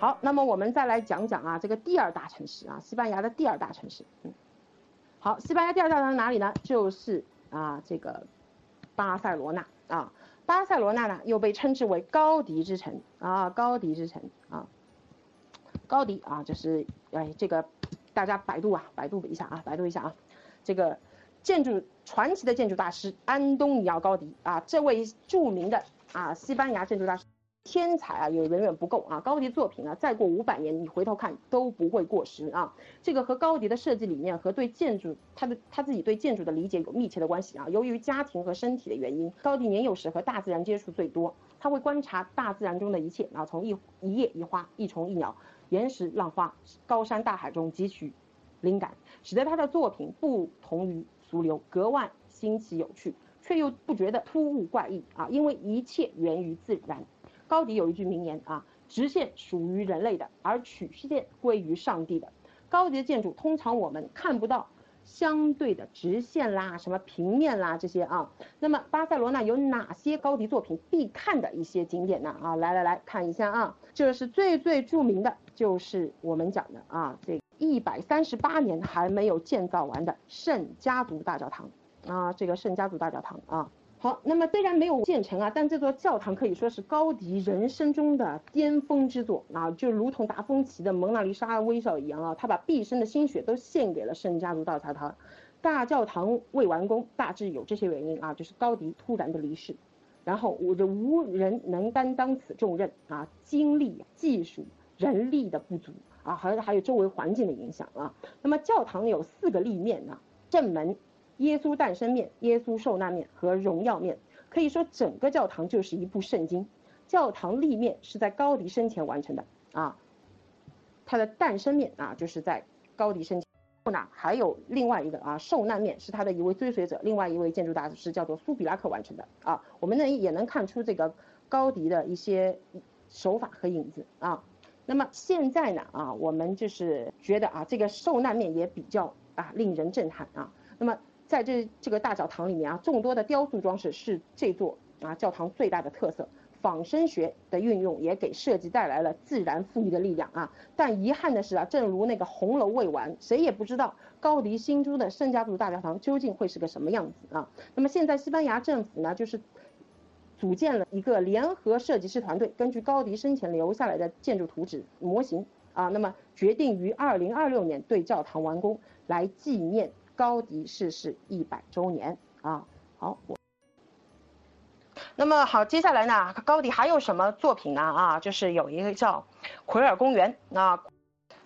好，那么我们再来讲讲啊，这个第二大城市啊，西班牙的第二大城市。嗯，好，西班牙第二大城市哪里呢？就是啊，这个巴塞罗那啊。巴塞罗那呢，又被称之为高迪之城啊，高迪之城啊。高迪啊，就是哎，这个大家百度啊，百度一下啊，百度一下啊，这个建筑传奇的建筑大师安东尼奥高迪啊，这位著名的啊西班牙建筑大师。天才啊，也远远不够啊！高迪作品啊，再过五百年，你回头看都不会过时啊！这个和高迪的设计理念和对建筑他的他自己对建筑的理解有密切的关系啊！由于家庭和身体的原因，高迪年幼时和大自然接触最多，他会观察大自然中的一切啊，从一一叶一花、一虫一鸟、岩石浪花、高山大海中汲取灵感，使得他的作品不同于俗流，格外新奇有趣，却又不觉得突兀怪异啊！因为一切源于自然。高迪有一句名言啊，直线属于人类的，而曲线归于上帝的。高迪的建筑通常我们看不到相对的直线啦，什么平面啦这些啊。那么巴塞罗那有哪些高迪作品必看的一些景点呢？啊，来来来看一下啊，这是最最著名的，就是我们讲的啊，这一百三十八年还没有建造完的圣家族大教堂啊，这个圣家族大教堂啊。好，那么虽然没有建成啊，但这座教堂可以说是高迪人生中的巅峰之作啊，就如同达芬奇的蒙娜丽莎微笑一样啊，他把毕生的心血都献给了圣家族大教堂。大教堂未完工，大致有这些原因啊，就是高迪突然的离世，然后无无人能担当此重任啊，精力、技术、人力的不足啊，还还有周围环境的影响啊。那么教堂有四个立面啊，正门。耶稣诞生面、耶稣受难面和荣耀面，可以说整个教堂就是一部圣经。教堂立面是在高迪生前完成的啊，他的诞生面啊就是在高迪生前。那还有另外一个啊，受难面是他的一位追随者，另外一位建筑大师叫做苏比拉克完成的啊。我们呢也能看出这个高迪的一些手法和影子啊。那么现在呢啊，我们就是觉得啊，这个受难面也比较啊令人震撼啊。那么。在这这个大教堂里面啊，众多的雕塑装饰是这座啊教堂最大的特色。仿生学的运用也给设计带来了自然赋予的力量啊。但遗憾的是啊，正如那个红楼未完，谁也不知道高迪新筑的圣家族大教堂究竟会是个什么样子啊。那么现在西班牙政府呢，就是组建了一个联合设计师团队，根据高迪生前留下来的建筑图纸模型啊，那么决定于二零二六年对教堂完工，来纪念。高迪逝世一百周年啊，好，我，那么好，接下来呢，高迪还有什么作品呢？啊，就是有一个叫奎尔公园，啊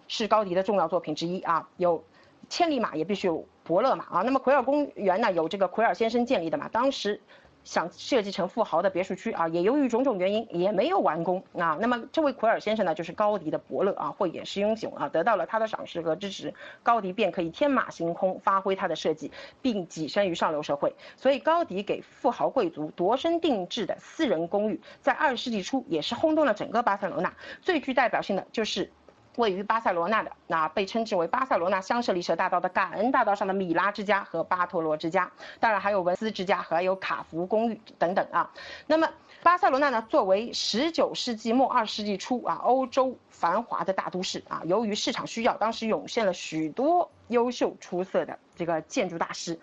是高迪的重要作品之一啊，有千里马也必须有伯乐马啊。那么奎尔公园呢，有这个奎尔先生建立的嘛，当时。想设计成富豪的别墅区啊，也由于种种原因也没有完工啊。那么这位奎尔先生呢，就是高迪的伯乐啊，慧眼识英雄啊，得到了他的赏识和支持，高迪便可以天马行空发挥他的设计，并跻身于上流社会。所以高迪给富豪贵族度身定制的私人公寓，在二十世纪初也是轰动了整个巴塞罗那。最具代表性的就是。位于巴塞罗那的那被称之为巴塞罗那香榭丽舍大道的感恩大道上的米拉之家和巴托罗之家，当然还有文斯之家，还有卡福公寓等等啊。那么巴塞罗那呢，作为十九世纪末二十世纪初啊欧洲繁华的大都市啊，由于市场需要，当时涌现了许多优秀出色的这个建筑大师，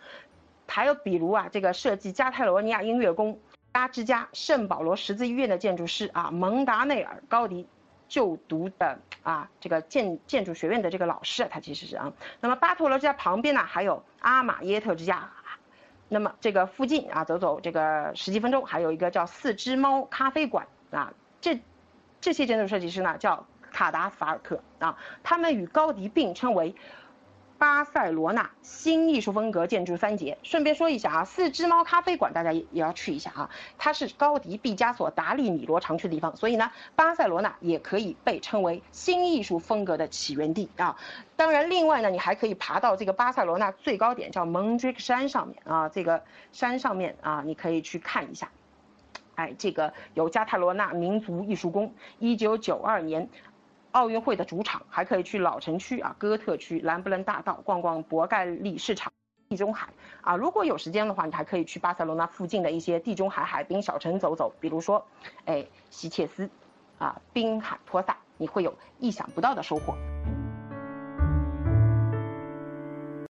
还有比如啊这个设计加泰罗尼亚音乐宫、加之家、圣保罗十字医院的建筑师啊蒙达内尔高迪。就读的啊，这个建建筑学院的这个老师，他其实是啊。那么巴托罗之家旁边呢，还有阿玛耶特之家。那么这个附近啊，走走这个十几分钟，还有一个叫四只猫咖啡馆啊。这这些建筑设计师呢，叫卡达法尔克啊，他们与高迪并称为。巴塞罗那新艺术风格建筑三杰，顺便说一下啊，四只猫咖啡馆大家也也要去一下啊，它是高迪、毕加索、达利、米罗常去的地方，所以呢，巴塞罗那也可以被称为新艺术风格的起源地啊。当然，另外呢，你还可以爬到这个巴塞罗那最高点叫蒙迪克山上面啊，这个山上面啊，你可以去看一下，哎，这个有加泰罗纳民族艺术宫，一九九二年。奥运会的主场，还可以去老城区啊，哥特区、兰布伦大道逛逛博盖利市场、地中海啊。如果有时间的话，你还可以去巴塞罗那附近的一些地中海海滨小城走走，比如说，哎，西切斯，啊，滨海托萨。你会有意想不到的收获。